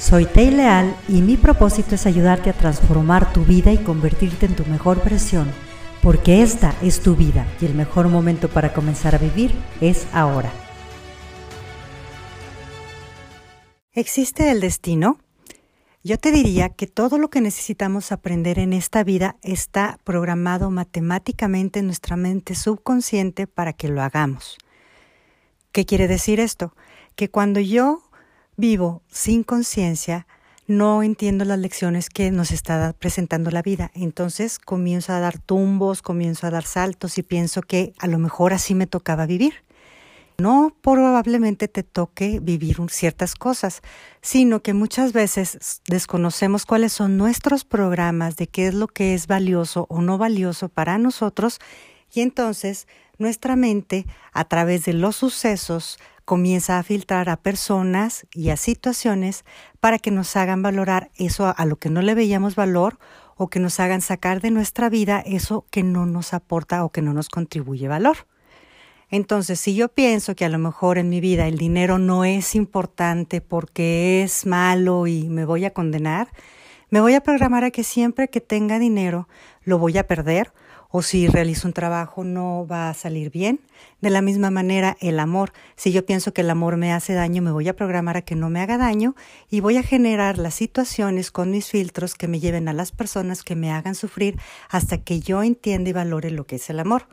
Soy Tei Leal y mi propósito es ayudarte a transformar tu vida y convertirte en tu mejor versión, porque esta es tu vida y el mejor momento para comenzar a vivir es ahora. ¿Existe el destino? Yo te diría que todo lo que necesitamos aprender en esta vida está programado matemáticamente en nuestra mente subconsciente para que lo hagamos. ¿Qué quiere decir esto? Que cuando yo vivo sin conciencia, no entiendo las lecciones que nos está presentando la vida. Entonces comienzo a dar tumbos, comienzo a dar saltos y pienso que a lo mejor así me tocaba vivir. No probablemente te toque vivir ciertas cosas, sino que muchas veces desconocemos cuáles son nuestros programas de qué es lo que es valioso o no valioso para nosotros y entonces nuestra mente, a través de los sucesos, comienza a filtrar a personas y a situaciones para que nos hagan valorar eso a lo que no le veíamos valor o que nos hagan sacar de nuestra vida eso que no nos aporta o que no nos contribuye valor. Entonces, si yo pienso que a lo mejor en mi vida el dinero no es importante porque es malo y me voy a condenar, me voy a programar a que siempre que tenga dinero lo voy a perder o si realizo un trabajo no va a salir bien. De la misma manera, el amor. Si yo pienso que el amor me hace daño, me voy a programar a que no me haga daño y voy a generar las situaciones con mis filtros que me lleven a las personas que me hagan sufrir hasta que yo entienda y valore lo que es el amor.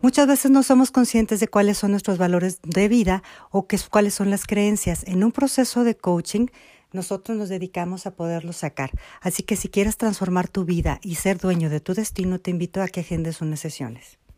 Muchas veces no somos conscientes de cuáles son nuestros valores de vida o qué, cuáles son las creencias. En un proceso de coaching, nosotros nos dedicamos a poderlo sacar. Así que si quieres transformar tu vida y ser dueño de tu destino, te invito a que agendes unas sesiones.